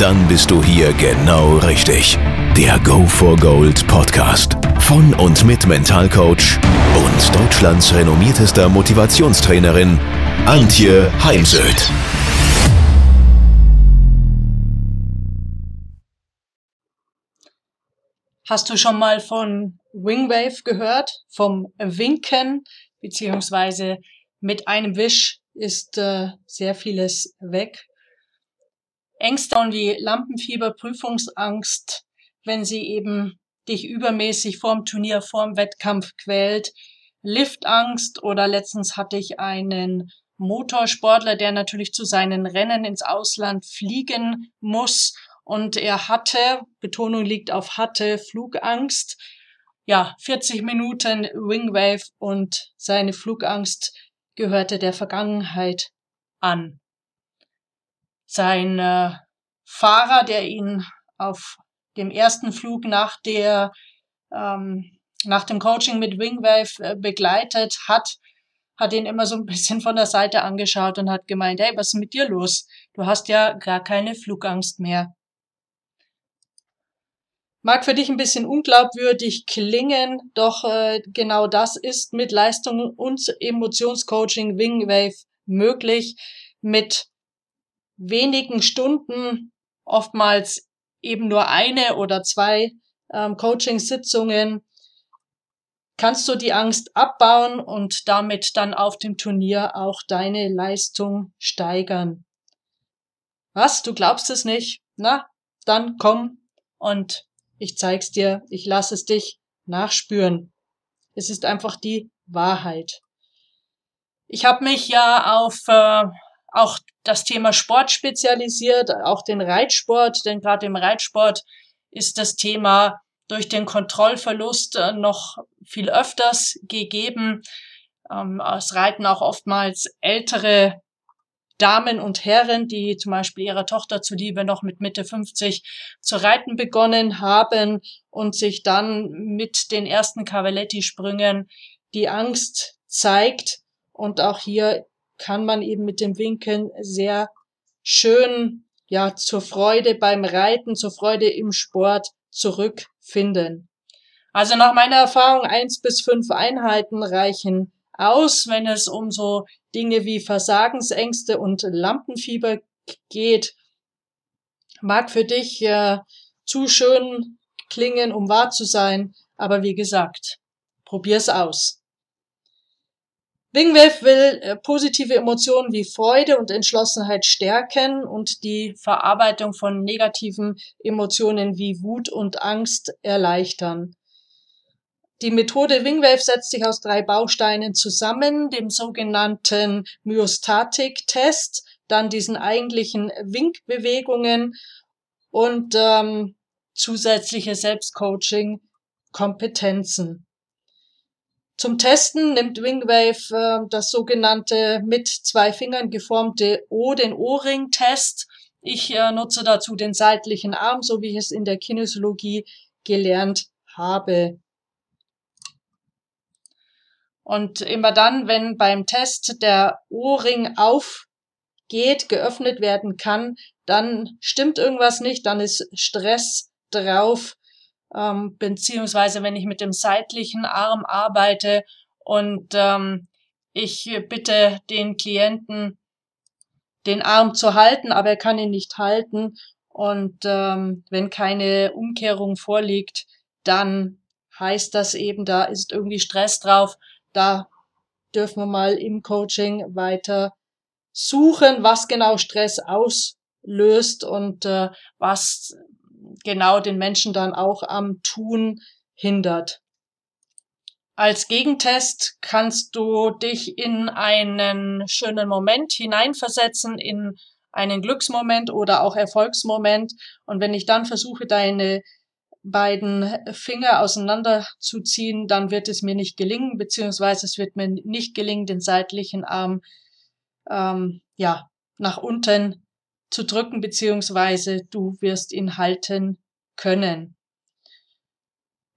Dann bist du hier genau richtig. Der Go for Gold Podcast von und mit Mentalcoach und Deutschlands renommiertester Motivationstrainerin Antje Heimsöth. Hast du schon mal von Wingwave gehört? Vom Winken, beziehungsweise mit einem Wisch ist äh, sehr vieles weg. Ängste und wie Lampenfieber, Prüfungsangst, wenn sie eben dich übermäßig vorm Turnier, vorm Wettkampf quält, Liftangst oder letztens hatte ich einen Motorsportler, der natürlich zu seinen Rennen ins Ausland fliegen muss und er hatte, Betonung liegt auf hatte, Flugangst. Ja, 40 Minuten Wingwave und seine Flugangst gehörte der Vergangenheit an. Sein äh, Fahrer, der ihn auf dem ersten Flug nach der ähm, nach dem Coaching mit Wingwave äh, begleitet hat, hat ihn immer so ein bisschen von der Seite angeschaut und hat gemeint, hey, was ist mit dir los? Du hast ja gar keine Flugangst mehr. Mag für dich ein bisschen unglaubwürdig klingen, doch äh, genau das ist mit Leistung und Emotionscoaching Wingwave möglich. Mit wenigen Stunden, oftmals eben nur eine oder zwei ähm, Coaching-Sitzungen, kannst du die Angst abbauen und damit dann auf dem Turnier auch deine Leistung steigern. Was? Du glaubst es nicht? Na, dann komm und ich zeig's dir, ich lass es dich nachspüren. Es ist einfach die Wahrheit. Ich habe mich ja auf äh, auch das Thema Sport spezialisiert, auch den Reitsport, denn gerade im Reitsport ist das Thema durch den Kontrollverlust äh, noch viel öfters gegeben. Ähm, es reiten auch oftmals ältere Damen und Herren, die zum Beispiel ihrer Tochter zuliebe noch mit Mitte 50 zu reiten begonnen haben und sich dann mit den ersten Cavaletti-Sprüngen die Angst zeigt. Und auch hier kann man eben mit dem Winken sehr schön, ja, zur Freude beim Reiten, zur Freude im Sport zurückfinden. Also nach meiner Erfahrung eins bis fünf Einheiten reichen aus, wenn es um so Dinge wie Versagensängste und Lampenfieber geht. Mag für dich äh, zu schön klingen, um wahr zu sein, aber wie gesagt, probier's aus. Wingwave will äh, positive Emotionen wie Freude und Entschlossenheit stärken und die Verarbeitung von negativen Emotionen wie Wut und Angst erleichtern. Die Methode Wingwave setzt sich aus drei Bausteinen zusammen, dem sogenannten Myostatik-Test, dann diesen eigentlichen Winkbewegungen und ähm, zusätzliche Selbstcoaching-Kompetenzen. Zum Testen nimmt Wingwave äh, das sogenannte mit zwei Fingern geformte O, den O-Ring-Test. Ich äh, nutze dazu den seitlichen Arm, so wie ich es in der Kinesiologie gelernt habe. Und immer dann, wenn beim Test der O-Ring aufgeht, geöffnet werden kann, dann stimmt irgendwas nicht, dann ist Stress drauf, ähm, beziehungsweise wenn ich mit dem seitlichen Arm arbeite und ähm, ich bitte den Klienten, den Arm zu halten, aber er kann ihn nicht halten. Und ähm, wenn keine Umkehrung vorliegt, dann heißt das eben, da ist irgendwie Stress drauf da dürfen wir mal im Coaching weiter suchen, was genau Stress auslöst und äh, was genau den Menschen dann auch am Tun hindert. Als Gegentest kannst du dich in einen schönen Moment hineinversetzen, in einen Glücksmoment oder auch Erfolgsmoment. Und wenn ich dann versuche, deine beiden Finger auseinanderzuziehen, dann wird es mir nicht gelingen, beziehungsweise es wird mir nicht gelingen, den seitlichen Arm ähm, ja nach unten zu drücken, beziehungsweise du wirst ihn halten können.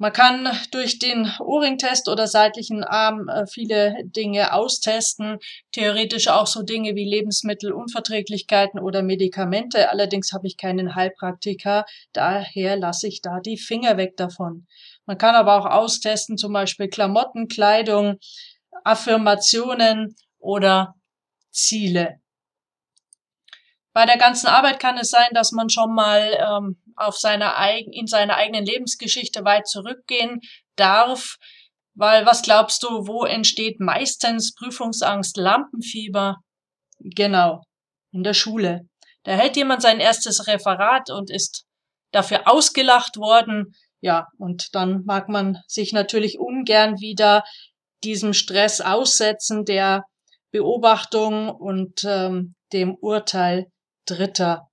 Man kann durch den O-Ring-Test oder seitlichen Arm äh, viele Dinge austesten, theoretisch auch so Dinge wie Lebensmittelunverträglichkeiten oder Medikamente. Allerdings habe ich keinen Heilpraktiker, daher lasse ich da die Finger weg davon. Man kann aber auch austesten, zum Beispiel Klamotten, Kleidung, Affirmationen oder Ziele. Bei der ganzen Arbeit kann es sein, dass man schon mal ähm, auf seiner eigen, in seiner eigenen Lebensgeschichte weit zurückgehen darf. Weil was glaubst du, wo entsteht meistens Prüfungsangst, Lampenfieber? Genau, in der Schule. Da hält jemand sein erstes Referat und ist dafür ausgelacht worden. Ja, und dann mag man sich natürlich ungern wieder diesem Stress aussetzen, der Beobachtung und ähm, dem Urteil Dritter.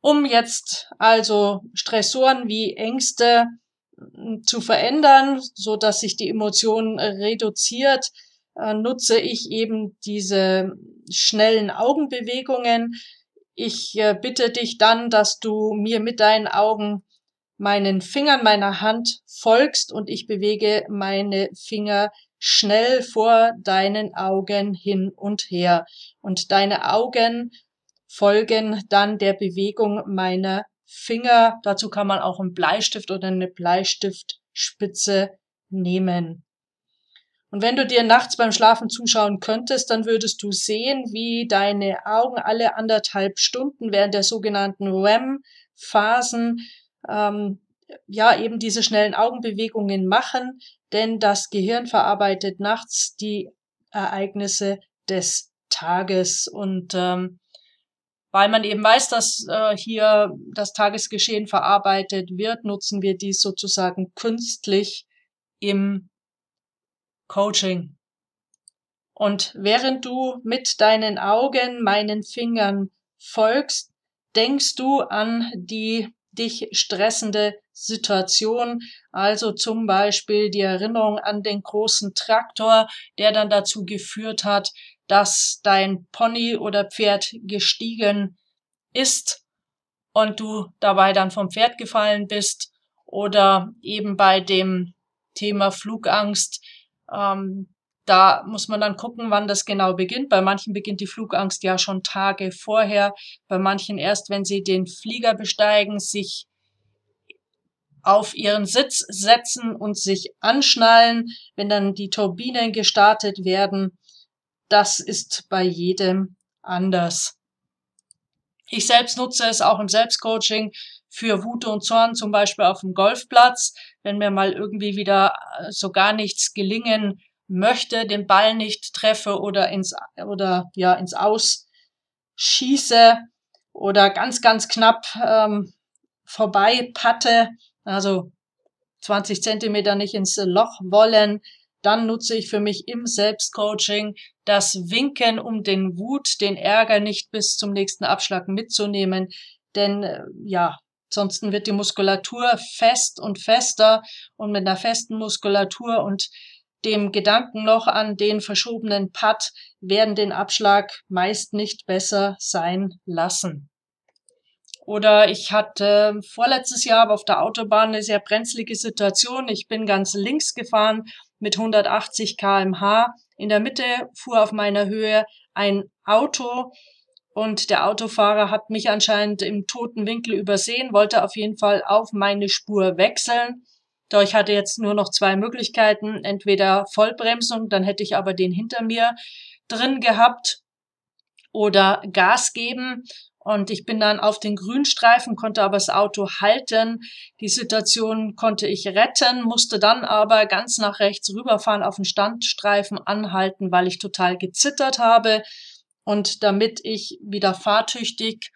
Um jetzt also Stressoren wie Ängste hm, zu verändern, so dass sich die Emotion reduziert, äh, nutze ich eben diese schnellen Augenbewegungen. Ich äh, bitte dich dann, dass du mir mit deinen Augen meinen Fingern meiner Hand folgst und ich bewege meine Finger schnell vor deinen Augen hin und her. Und deine Augen folgen dann der Bewegung meiner Finger. Dazu kann man auch einen Bleistift oder eine Bleistiftspitze nehmen. Und wenn du dir nachts beim Schlafen zuschauen könntest, dann würdest du sehen, wie deine Augen alle anderthalb Stunden während der sogenannten REM-Phasen ähm, ja eben diese schnellen Augenbewegungen machen, denn das Gehirn verarbeitet nachts die Ereignisse des Tages und ähm, weil man eben weiß, dass äh, hier das Tagesgeschehen verarbeitet wird, nutzen wir dies sozusagen künstlich im Coaching. Und während du mit deinen Augen meinen Fingern folgst, denkst du an die dich stressende Situation, also zum Beispiel die Erinnerung an den großen Traktor, der dann dazu geführt hat, dass dein Pony oder Pferd gestiegen ist und du dabei dann vom Pferd gefallen bist. Oder eben bei dem Thema Flugangst, ähm, da muss man dann gucken, wann das genau beginnt. Bei manchen beginnt die Flugangst ja schon Tage vorher, bei manchen erst, wenn sie den Flieger besteigen, sich auf ihren Sitz setzen und sich anschnallen, wenn dann die Turbinen gestartet werden. Das ist bei jedem anders. Ich selbst nutze es auch im Selbstcoaching für Wut und Zorn, zum Beispiel auf dem Golfplatz, wenn mir mal irgendwie wieder äh, so gar nichts gelingen möchte, den Ball nicht treffe oder ins, oder, ja, ins Aus schieße oder ganz, ganz knapp ähm, vorbei patte, also 20 Zentimeter nicht ins Loch wollen, dann nutze ich für mich im Selbstcoaching das Winken, um den Wut, den Ärger nicht bis zum nächsten Abschlag mitzunehmen. Denn äh, ja, sonst wird die Muskulatur fest und fester und mit einer festen Muskulatur und dem Gedanken noch an den verschobenen Putt werden den Abschlag meist nicht besser sein lassen. Oder ich hatte vorletztes Jahr auf der Autobahn eine sehr brenzlige Situation. Ich bin ganz links gefahren mit 180 kmh. In der Mitte fuhr auf meiner Höhe ein Auto und der Autofahrer hat mich anscheinend im toten Winkel übersehen, wollte auf jeden Fall auf meine Spur wechseln. Doch ich hatte jetzt nur noch zwei Möglichkeiten. Entweder Vollbremsung, dann hätte ich aber den hinter mir drin gehabt oder Gas geben. Und ich bin dann auf den Grünstreifen, konnte aber das Auto halten. Die Situation konnte ich retten, musste dann aber ganz nach rechts rüberfahren, auf den Standstreifen anhalten, weil ich total gezittert habe. Und damit ich wieder fahrtüchtig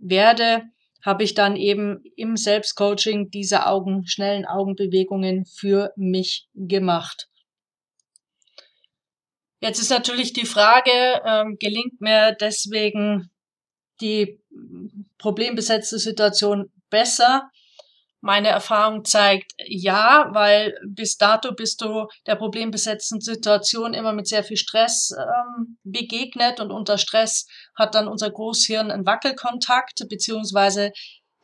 werde, habe ich dann eben im Selbstcoaching diese Augen, schnellen Augenbewegungen für mich gemacht. Jetzt ist natürlich die Frage, ähm, gelingt mir deswegen die problembesetzte Situation besser? Meine Erfahrung zeigt ja, weil bis dato bist du der problembesetzten Situation immer mit sehr viel Stress ähm, begegnet und unter Stress hat dann unser Großhirn einen Wackelkontakt, beziehungsweise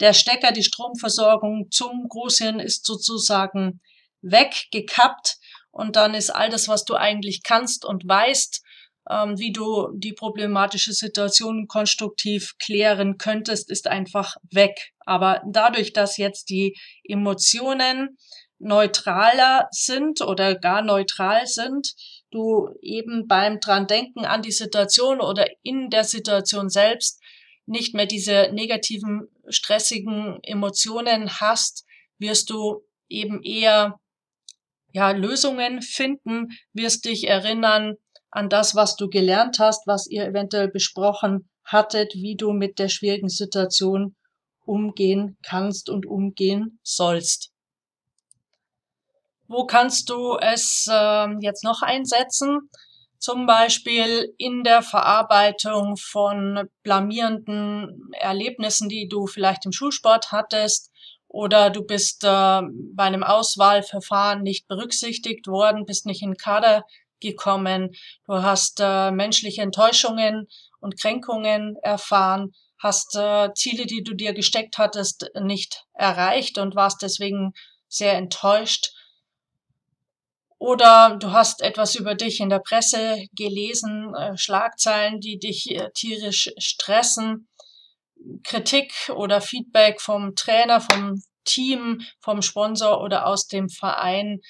der Stecker, die Stromversorgung zum Großhirn ist sozusagen weggekappt und dann ist all das, was du eigentlich kannst und weißt, ähm, wie du die problematische Situation konstruktiv klären könntest, ist einfach weg. Aber dadurch, dass jetzt die Emotionen neutraler sind oder gar neutral sind, du eben beim dran denken an die Situation oder in der Situation selbst nicht mehr diese negativen, stressigen Emotionen hast, wirst du eben eher ja, Lösungen finden, wirst dich erinnern, an das, was du gelernt hast, was ihr eventuell besprochen hattet, wie du mit der schwierigen Situation umgehen kannst und umgehen sollst. Wo kannst du es äh, jetzt noch einsetzen? Zum Beispiel in der Verarbeitung von blamierenden Erlebnissen, die du vielleicht im Schulsport hattest, oder du bist äh, bei einem Auswahlverfahren nicht berücksichtigt worden, bist nicht in Kader gekommen, du hast äh, menschliche Enttäuschungen und Kränkungen erfahren, hast äh, Ziele, die du dir gesteckt hattest, nicht erreicht und warst deswegen sehr enttäuscht. Oder du hast etwas über dich in der Presse gelesen, äh, Schlagzeilen, die dich äh, tierisch stressen, Kritik oder Feedback vom Trainer, vom Team, vom Sponsor oder aus dem Verein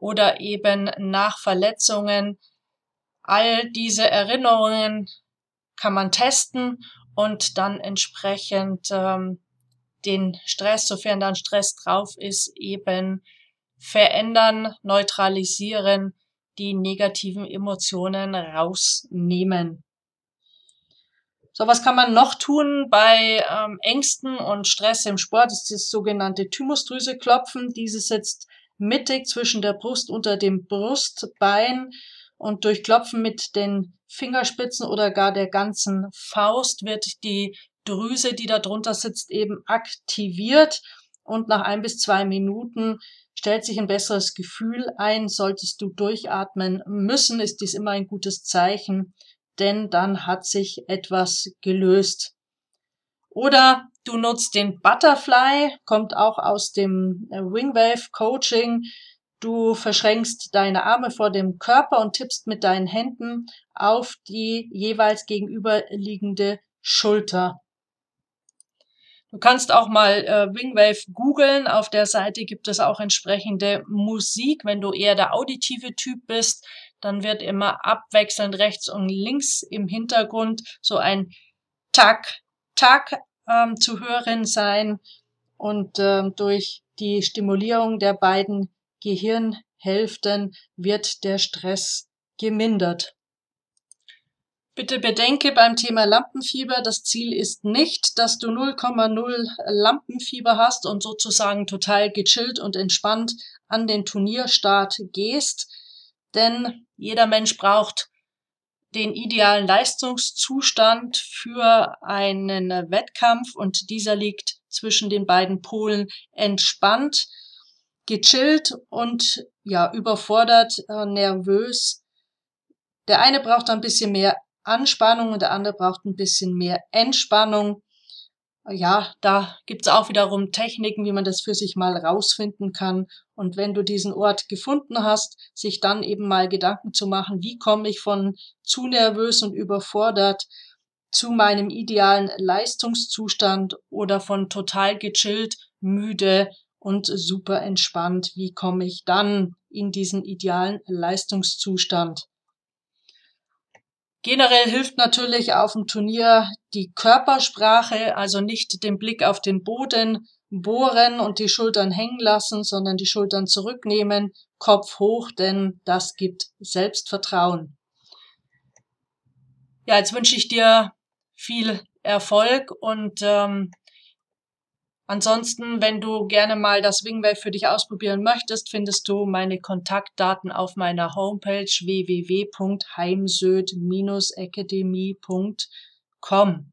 oder eben nach Verletzungen. All diese Erinnerungen kann man testen und dann entsprechend ähm, den Stress, sofern dann Stress drauf ist, eben verändern, neutralisieren, die negativen Emotionen rausnehmen. So, was kann man noch tun bei ähm, Ängsten und Stress im Sport? Das ist das sogenannte Thymusdrüse klopfen. Diese sitzt mittig zwischen der Brust unter dem Brustbein und durch Klopfen mit den Fingerspitzen oder gar der ganzen Faust wird die Drüse, die da drunter sitzt, eben aktiviert und nach ein bis zwei Minuten stellt sich ein besseres Gefühl ein. Solltest du durchatmen müssen, ist dies immer ein gutes Zeichen, denn dann hat sich etwas gelöst. Oder du nutzt den Butterfly, kommt auch aus dem äh, Wingwave Coaching. Du verschränkst deine Arme vor dem Körper und tippst mit deinen Händen auf die jeweils gegenüberliegende Schulter. Du kannst auch mal äh, Wingwave googeln. Auf der Seite gibt es auch entsprechende Musik. Wenn du eher der auditive Typ bist, dann wird immer abwechselnd rechts und links im Hintergrund so ein Tak, Tak ähm, zu hören sein und ähm, durch die Stimulierung der beiden Gehirnhälften wird der Stress gemindert. Bitte bedenke beim Thema Lampenfieber, das Ziel ist nicht, dass du 0,0 Lampenfieber hast und sozusagen total gechillt und entspannt an den Turnierstart gehst, denn jeder Mensch braucht den idealen Leistungszustand für einen Wettkampf und dieser liegt zwischen den beiden Polen entspannt, gechillt und ja, überfordert, äh, nervös. Der eine braucht ein bisschen mehr Anspannung und der andere braucht ein bisschen mehr Entspannung ja, da gibt's auch wiederum Techniken, wie man das für sich mal rausfinden kann. Und wenn du diesen Ort gefunden hast, sich dann eben mal Gedanken zu machen, wie komme ich von zu nervös und überfordert zu meinem idealen Leistungszustand oder von total gechillt, müde und super entspannt, wie komme ich dann in diesen idealen Leistungszustand. Generell hilft natürlich auf dem Turnier die Körpersprache, also nicht den Blick auf den Boden bohren und die Schultern hängen lassen, sondern die Schultern zurücknehmen, Kopf hoch, denn das gibt Selbstvertrauen. Ja, jetzt wünsche ich dir viel Erfolg und ähm, Ansonsten, wenn du gerne mal das Wingwave für dich ausprobieren möchtest, findest du meine Kontaktdaten auf meiner Homepage www.heimsöd-akademie.com.